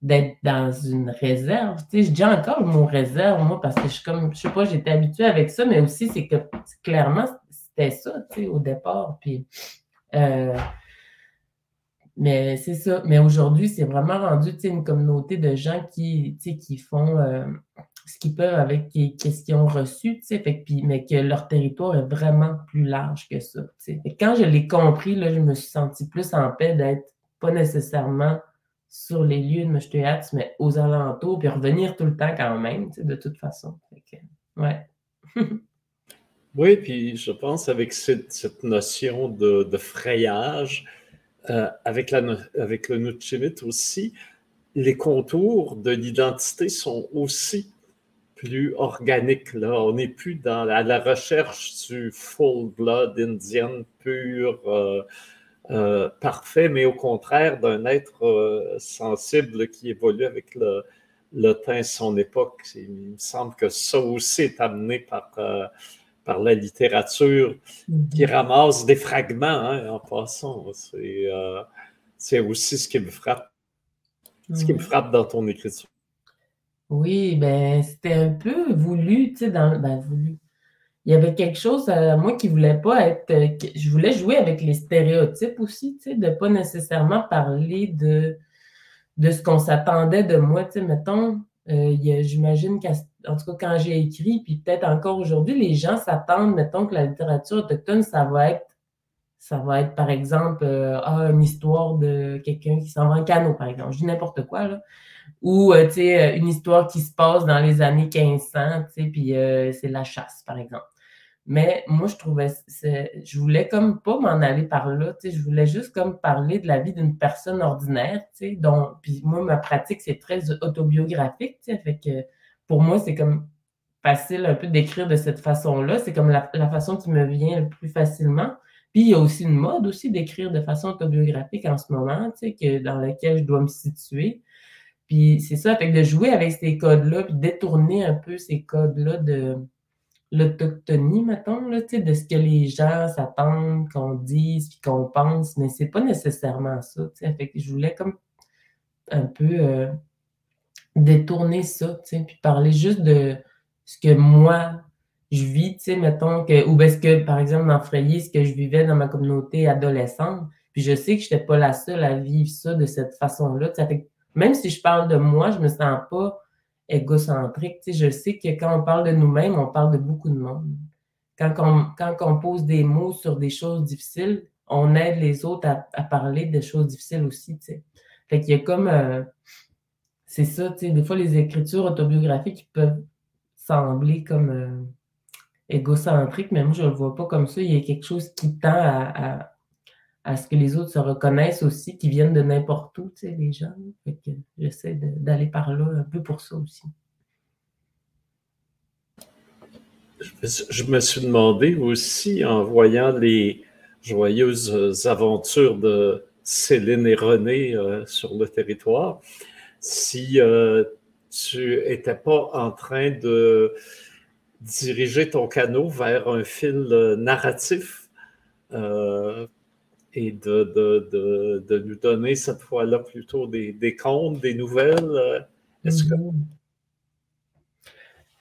Speaker 2: d'être dans une réserve. Tu sais, je dis encore mon réserve, moi, parce que je suis comme, je sais pas, j'étais habituée avec ça, mais aussi, c'est que clairement, c'était ça, tu sais, au départ. Puis, euh, mais c'est ça. Mais aujourd'hui, c'est vraiment rendu une communauté de gens qui, qui font euh, ce qu'ils peuvent avec les questions reçues, fait, puis, mais que leur territoire est vraiment plus large que ça. quand je l'ai compris, là, je me suis senti plus en paix d'être pas nécessairement sur les lieux de Meshtuat, mais aux alentours, puis revenir tout le temps quand même, de toute façon. ouais.
Speaker 3: Oui, puis je pense avec cette, notion de, de frayage, euh, avec, le Nutchimit aussi, les contours de l'identité sont aussi plus organiques. Là. On n'est plus dans la, la, recherche du full blood indienne pur, euh, euh, parfait, mais au contraire d'un être sensible qui évolue avec le, le temps son époque. Il me semble que ça aussi est amené par par la littérature qui mhm. ramasse des fragments hein, en passant. Euh, c'est aussi ce qui me frappe. Ce qui me frappe dans ton écriture.
Speaker 2: Oui, ben c'était un peu voulu, tu sais, dans ben, voulu. Il y avait quelque chose à moi qui voulait pas être. Euh, je voulais jouer avec les stéréotypes aussi, tu sais, de pas nécessairement parler de, de ce qu'on s'attendait de moi. Tu sais, mettons, euh, j'imagine qu'en tout cas, quand j'ai écrit, puis peut-être encore aujourd'hui, les gens s'attendent, mettons, que la littérature autochtone, ça va être, ça va être, par exemple, euh, ah, une histoire de quelqu'un qui s'en va en canot, par exemple. Je dis n'importe quoi, là. Ou, euh, tu sais, une histoire qui se passe dans les années 1500, tu sais, puis c'est la chasse, par exemple. Mais moi, je trouvais, je voulais comme pas m'en aller par là, tu sais, je voulais juste comme parler de la vie d'une personne ordinaire, tu sais, dont, puis moi, ma pratique, c'est très autobiographique, tu sais, pour moi, c'est comme facile un peu d'écrire de cette façon-là, c'est comme la, façon qui me vient le plus facilement. Puis il y a aussi une mode aussi d'écrire de façon autobiographique en ce moment, tu sais, que, dans laquelle je dois me situer. Puis c'est ça, fait de jouer avec ces codes-là, puis détourner un peu ces codes-là de l'autochtonie, mettons, là, de ce que les gens s'attendent qu'on dise puis qu'on pense, mais c'est pas nécessairement ça. Fait que je voulais comme un peu euh, détourner ça, puis parler juste de ce que moi je vis, mettons que, ou est-ce que, par exemple, dans Frayé, ce que je vivais dans ma communauté adolescente, puis je sais que je n'étais pas la seule à vivre ça de cette façon-là. Même si je parle de moi, je me sens pas égocentrique. Tu sais, je sais que quand on parle de nous-mêmes, on parle de beaucoup de monde. Quand on, pose des mots sur des choses difficiles, on aide les autres à, parler de choses difficiles aussi. Tu sais. Fait qu'il y a comme. Euh, c'est ça, tu sais, des fois, les écritures autobiographiques peuvent sembler comme euh, égocentriques, mais moi, je ne le vois pas comme ça. Il y a quelque chose qui tend à ce que les autres se reconnaissent aussi, qui viennent de n'importe où, tu sais, les gens. Fait j'essaie d'aller par là un peu pour ça aussi.
Speaker 3: Je me suis demandé aussi, en voyant les joyeuses aventures de Céline et René euh, sur le territoire, si euh, tu n'étais pas en train de diriger ton canot vers un fil euh, narratif et de, de, de, nous donner cette fois-là plutôt des, des, contes, des nouvelles. Euh, est-ce que... Mm-hmm.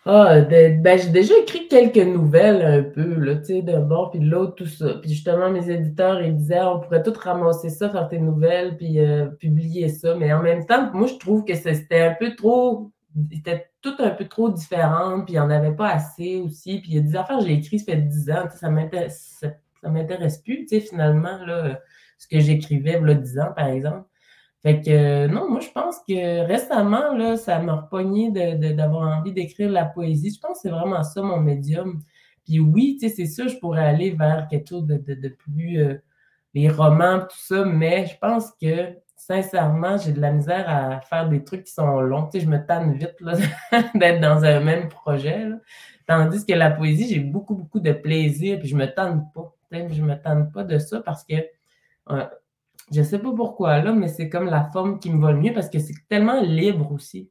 Speaker 2: Ah, ben, j'ai déjà écrit quelques nouvelles un peu, là, tu sais, d'un bord puis de l'autre, tout ça. Puis justement, mes éditeurs, ils disaient, on pourrait tout ramasser ça, faire tes nouvelles, puis euh, publier ça. Mais en même temps, moi, je trouve que c'était un peu trop, c'était tout un peu trop différent, puis il n'y en avait pas assez aussi. Puis il y a des affaires que j'ai écrites, ça fait 10 ans, ça m'intéresse ça m'intéresse plus, tu sais, finalement, là, ce que j'écrivais a 10 ans, par exemple. Fait que non, moi je pense que récemment, là, ça m'a repogné d'avoir envie d'écrire la poésie. Je pense que c'est vraiment ça mon médium. Puis oui, tu sais, c'est sûr, je pourrais aller vers quelque chose de, plus euh, les romans, tout ça, mais je pense que sincèrement, j'ai de la misère à faire des trucs qui sont longs. Tu sais, je me tanne vite d'être dans un même projet. Tandis que la poésie, j'ai beaucoup, beaucoup de plaisir, puis je me tente pas je ne me pas de ça parce que je ne sais pas pourquoi là, mais c'est comme la forme qui me va le mieux parce que c'est tellement libre aussi.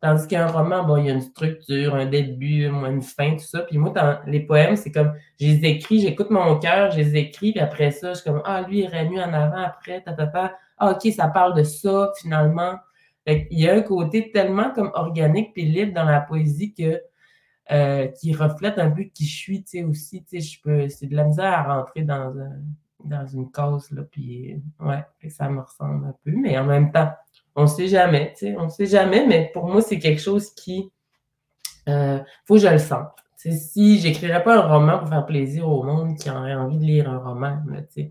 Speaker 2: Tandis qu'un roman, bon, il y a une structure, un début, une fin, tout ça. Puis moi, les poèmes, c'est comme, je les écris, j'écoute mon cœur, je les écris, puis après ça, je suis comme, ah, lui, il irait en avant, après, ta, ta, Ah, OK, ça parle de ça, finalement. il y a un côté tellement comme organique puis libre dans la poésie que euh, qui reflète un peu qui je suis, tu sais, aussi, tu sais, je peux, c'est de la misère à rentrer dans, dans une cause, là, puis ouais, ça me ressemble un peu, mais en même temps, on sait jamais, tu sais, on sait jamais, mais pour moi, c'est quelque chose qui, euh, faut que je le sente. sais, si j'écrirais pas un roman pour faire plaisir au monde qui aurait envie de lire un roman, tu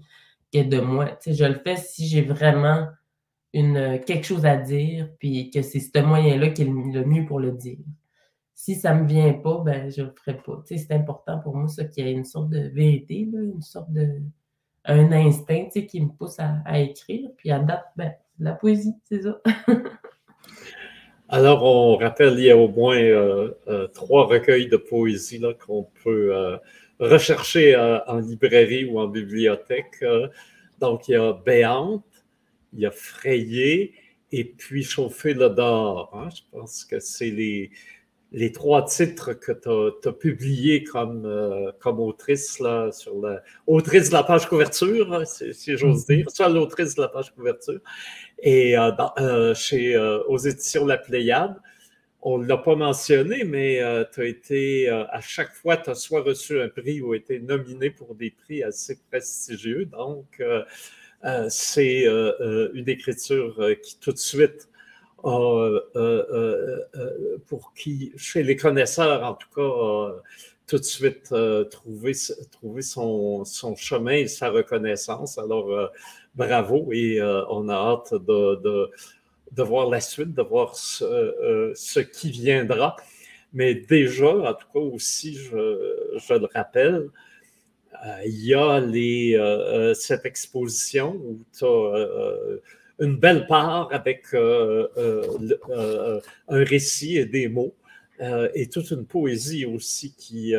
Speaker 2: sais, de moi, tu sais, je le fais si j'ai vraiment une, quelque chose à dire, puis que c'est ce moyen-là qui est le mieux pour le dire si ça ne me vient pas, ben, je ne le ferai pas. c'est important pour moi, ça, qu'il y ait une sorte de vérité, une sorte de. un instinct qui me pousse à, écrire. Puis à date, ben, la poésie, c'est ça.
Speaker 3: Alors, on rappelle, il y a au moins euh, euh, trois recueils de poésie qu'on peut euh, rechercher en librairie ou en bibliothèque. donc, il y a Béante, il y a Frayé et puis Chauffer le. Hein. Je pense que c'est les, les trois titres que tu as, publiés comme, euh, comme autrice, là, sur la, autrice de la page couverture, hein, si, j'ose mhm. dire, soit l'autrice de la page couverture, et euh, euh, chez, aux éditions La Pléiade. On ne l'a pas mentionné, mais tu as été, à chaque fois, tu as soit reçu un prix ou été nominé pour des prix assez prestigieux. Donc, c'est une écriture qui tout de suite euh, euh, euh, pour qui, chez les connaisseurs en tout cas, tout de suite trouvé, trouvé son, chemin et sa reconnaissance. Alors, bravo et on a hâte de, de, voir la suite, de voir ce, ce, qui viendra. Mais déjà, en tout cas aussi, je, je le rappelle, il y a les, cette exposition où tu as une belle part avec euh, euh, euh, un récit et des mots et toute une poésie aussi qui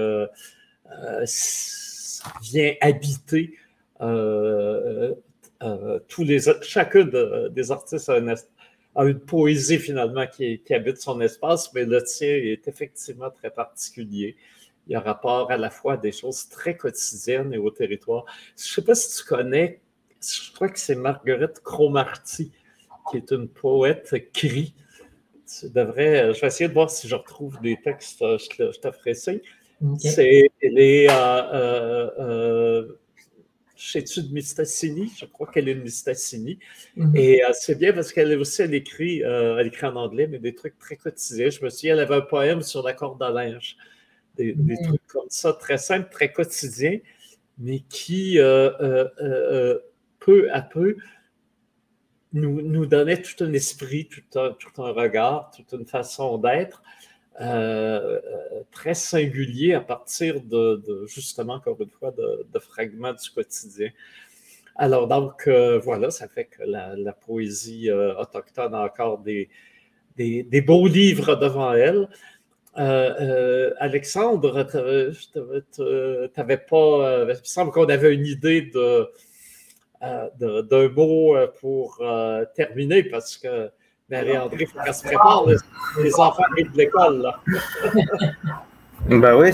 Speaker 3: vient habiter tous les chacun des artistes a, une, poésie finalement qui, habite son espace, mais le tien est effectivement très particulier. Il y a rapport à la fois à des choses très quotidiennes et au territoire. Je ne sais pas si tu connais je crois que c'est Marguerite Cromarty, qui est une poète cri. Tu devrais, je vais essayer de voir si je retrouve des textes, je, t'offre C'est les. Euh, euh, sais-tu de Mistassini? Je crois qu'elle est de Mistassini. Mm-hmm. Et c'est bien parce qu'elle aussi, elle écrit, elle écrit en anglais, mais des trucs très quotidiens. Je me souviens, elle avait un poème sur la corde à linge. Des, mm-hmm. trucs comme ça, très simples, très quotidiens, mais qui, peu à peu, nous, nous donnait tout un esprit, tout un, tout un regard, toute une façon d'être euh, euh, très singulier à partir de, justement, encore une fois, de, fragments du quotidien. Alors, donc, euh, voilà, ça fait que la, poésie autochtone a encore des, des, des, beaux livres devant elle. Alexandre, tu n'avais pas. il me semble qu'on avait une idée de d'un mot euh, pour euh, terminer parce que Marie-André, il faut qu'elle se prépare. Les, enfants arrivent de l'école.
Speaker 1: Ben oui,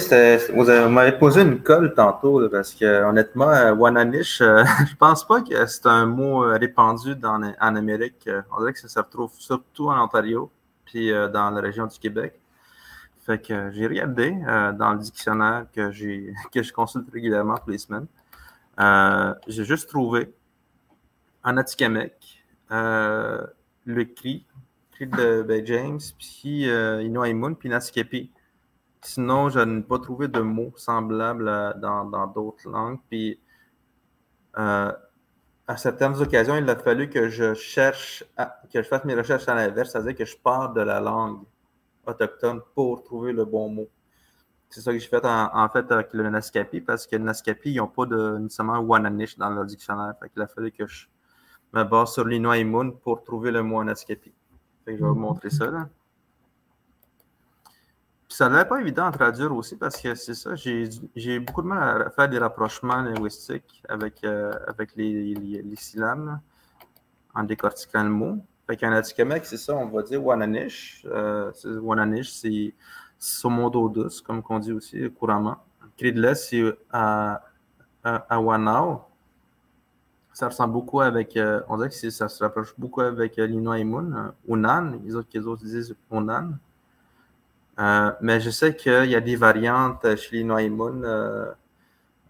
Speaker 1: vous m'avez posé une colle tantôt parce que honnêtement, Wananish, je pense pas que c'est un mot répandu dans, en Amérique. On dirait que ça se retrouve surtout en Ontario puis dans la région du Québec. Fait que j'ai regardé dans le dictionnaire que que je consulte régulièrement tous les semaines. J'ai juste trouvé en Atikamek, euh, le cri, cri de ben, James, puis euh, puis Naskapi. Sinon, je n'ai pas trouvé de mots semblables dans d'autres langues. Puis, euh, à certaines occasions, il a fallu que je cherche, que je fasse mes recherches à l'inverse, c'est-à-dire que je pars de la langue autochtone pour trouver le bon mot. C'est ça que j'ai fait en, fait avec le Naskapi, parce que le Naskapi, ils n'ont pas de, nécessairement Wananish dans leur dictionnaire. Fait il a fallu que je ma base sur l'Inoa Moon pour trouver le mot Anaskapi. je vais vous montrer ça. Là. Puis ça n'est pas évident à traduire aussi parce que c'est ça, j'ai beaucoup de mal à faire des rapprochements linguistiques avec, euh, avec les, les, syllabes en décortiquant le mot. Fait qu'en Atikamek, c'est ça, on va dire Wananish. Euh, Wananish, c'est Somodo douce, comme on dit aussi couramment. Cridles, c'est à, à, Wanao ça ressemble beaucoup avec, euh, on dirait que ça se rapproche beaucoup avec euh, Lino et Moon, euh, les autres, les autres disent Unan. mais je sais qu'il y a des variantes chez Lino et Moon.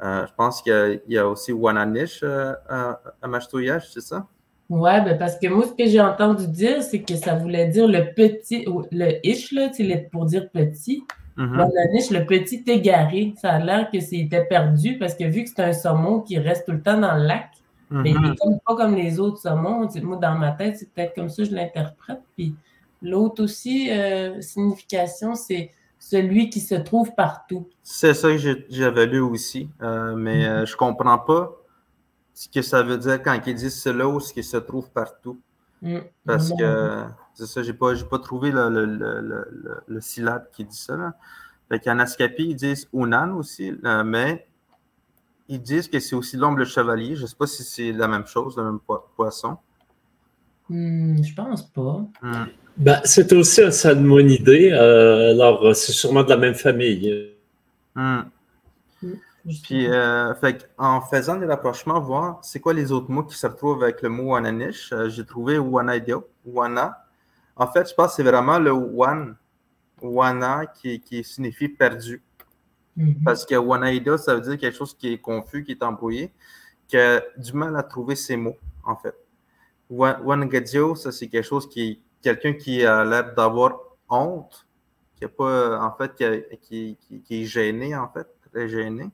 Speaker 1: je pense qu'il y, a aussi Wananish à, à c'est ça?
Speaker 2: Ouais, ben parce que moi, ce que j'ai entendu dire, c'est que ça voulait dire le petit, le ish, là, pour dire petit. Mm Wananish, le petit égaré. Ça a l'air que c'était perdu parce que vu que c'est un saumon qui reste tout le temps dans le lac, mais il n'est mm-hmm. pas comme les autres saumons. Moi, dans ma tête, c'est peut-être comme ça que je l'interprète. Puis l'autre aussi, euh, signification, c'est celui qui se trouve partout.
Speaker 1: C'est ça que j'avais lu aussi. Euh, mais je euh, ne je comprends pas ce que ça veut dire quand ils disent cela ou ce qui se trouve partout. Mm. Parce que c'est ça, je n'ai pas, pas trouvé le, le, le, syllabe qui dit ça. Là. Fait qu'en Ascapi, ils disent Unan aussi, mais ils disent que c'est aussi l'ombre le chevalier. Je ne sais pas si c'est la même chose, le même poisson.
Speaker 2: Hmm, je pense pas.
Speaker 3: Hmm. Ben, c'est aussi un salmonidé. Euh, alors, c'est sûrement de la même famille.
Speaker 1: Hmm. Puis, euh, en faisant des rapprochements, voir c'est quoi les autres mots qui se retrouvent avec le mot wananish, euh, j'ai trouvé wanaidio, wana. En fait, je pense que c'est vraiment le wan, wana, qui, qui signifie perdu. Mhm. Parce que Wanaida, ça veut dire quelque chose qui est confus, qui est embrouillé, qui a du mal à trouver ses mots, en fait. Wangadio, ça, c'est quelque chose qui quelqu'un qui a l'air d'avoir honte, qui est pas, en fait, qui, qui, est gêné, en fait, très gêné.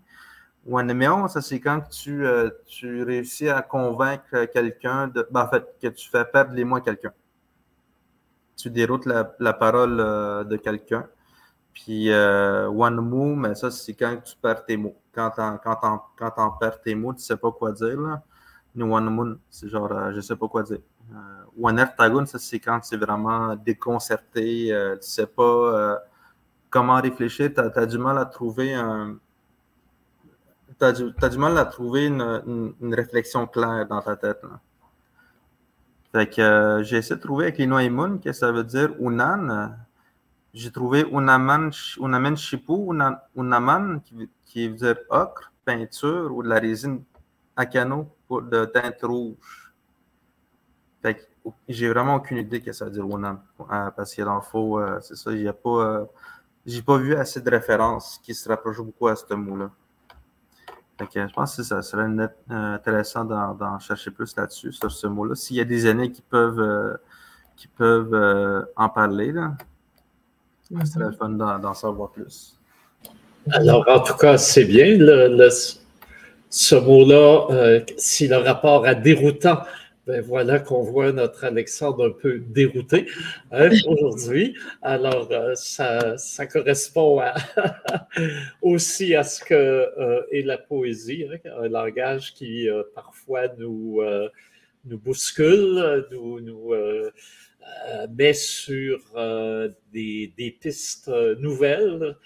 Speaker 1: Wanemeon, ça, c'est quand tu, euh, tu réussis à convaincre quelqu'un de, ben, en fait, que tu fais perdre les mots à quelqu'un. Tu déroutes la, la parole euh, de quelqu'un. Puis euh, One Move, mais ça, c'est quand tu perds tes mots. Quand t'en, quand perds tes mots, tu sais pas quoi dire. Là. One Moon, c'est genre, je sais pas quoi dire. One Ertagun, ça, c'est quand c'est vraiment déconcerté, tu sais pas comment réfléchir, tu as, du mal à trouver un. Tu as, du mal à trouver une, réflexion claire dans ta tête. Fait que j'ai essayé de trouver avec les Noaimon, que ça veut dire? Unan j'ai trouvé Unaman, Unaman Shipu, Unaman, qui, veut dire ocre, peinture ou de la résine acano pour de teinte rouge. Fait j'ai vraiment aucune idée que ça veut dire Unam. Euh, parce que dans le faux, euh, c'est ça. Euh, j'ai pas vu assez de références qui se rapprochent beaucoup à ce mot-là. Je pense que ça serait euh, intéressant d'en chercher plus là-dessus, sur ce mot-là. S'il y a des années qui peuvent, euh, qui peuvent euh, en parler, là, ça serait fun d'en savoir plus.
Speaker 3: Alors, en tout cas, c'est bien. ce mot-là, si le rapport à déroutant ben voilà qu'on voit notre Alexandre un peu dérouté hein, aujourd'hui. Alors, euh, ça, ça, correspond aussi à ce que euh, est la poésie, hein, un langage qui euh, parfois nous, nous bouscule, nous, nous met sur des, des, pistes nouvelles.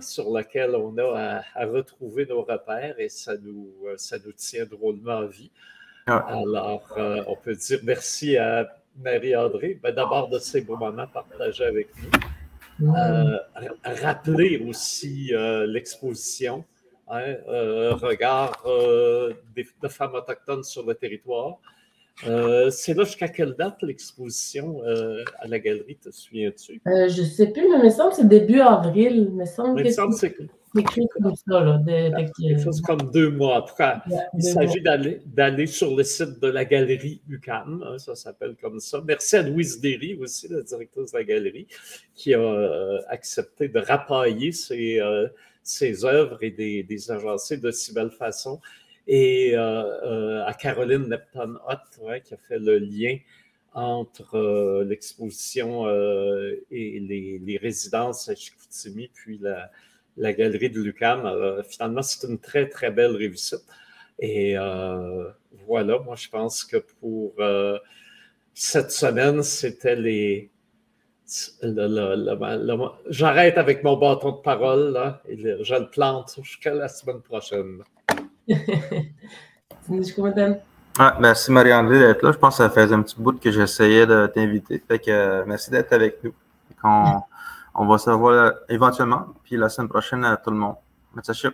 Speaker 3: sur lesquelles on a à, à, retrouver nos repères et ça nous, ça nous tient drôlement en vie. Alors, euh, on peut dire merci à Marie-André, ben, d'abord de ces beaux moments partagés avec nous. Euh, rappeler aussi euh, l'exposition, hein, regard de femmes autochtones sur le territoire. c'est là jusqu'à quelle date l'exposition à la galerie, te souviens-tu?
Speaker 2: je ne sais plus, mais il me semble que c'est début avril. Il me semble, que c'est comme ça, là.
Speaker 3: Quelque chose comme deux mois. il s'agit d'aller sur le site de la galerie UCAM, hein, ça s'appelle comme ça. Merci à Louise Derry aussi, la directrice de la galerie, qui a euh, accepté de rapailler ses, euh, ses œuvres et des, des agencées de si belle façon. Et euh, à Caroline Nepton-Hott, qui a fait le lien entre l'exposition et les, les, résidences à Chicoutimi, puis la, la galerie de Lucam. Euh, finalement, c'est une très, très belle réussite. Et euh, voilà, moi, je pense que pour euh, cette semaine, c'était les. J'arrête avec mon bâton de parole, là, et je le plante jusqu'à la semaine prochaine.
Speaker 1: merci Marie-André d'être là. Je pense que ça faisait un petit bout que j'essayais de t'inviter. Fait que merci d'être avec nous. On va se revoir éventuellement. Puis la semaine prochaine à tout le monde. Merci.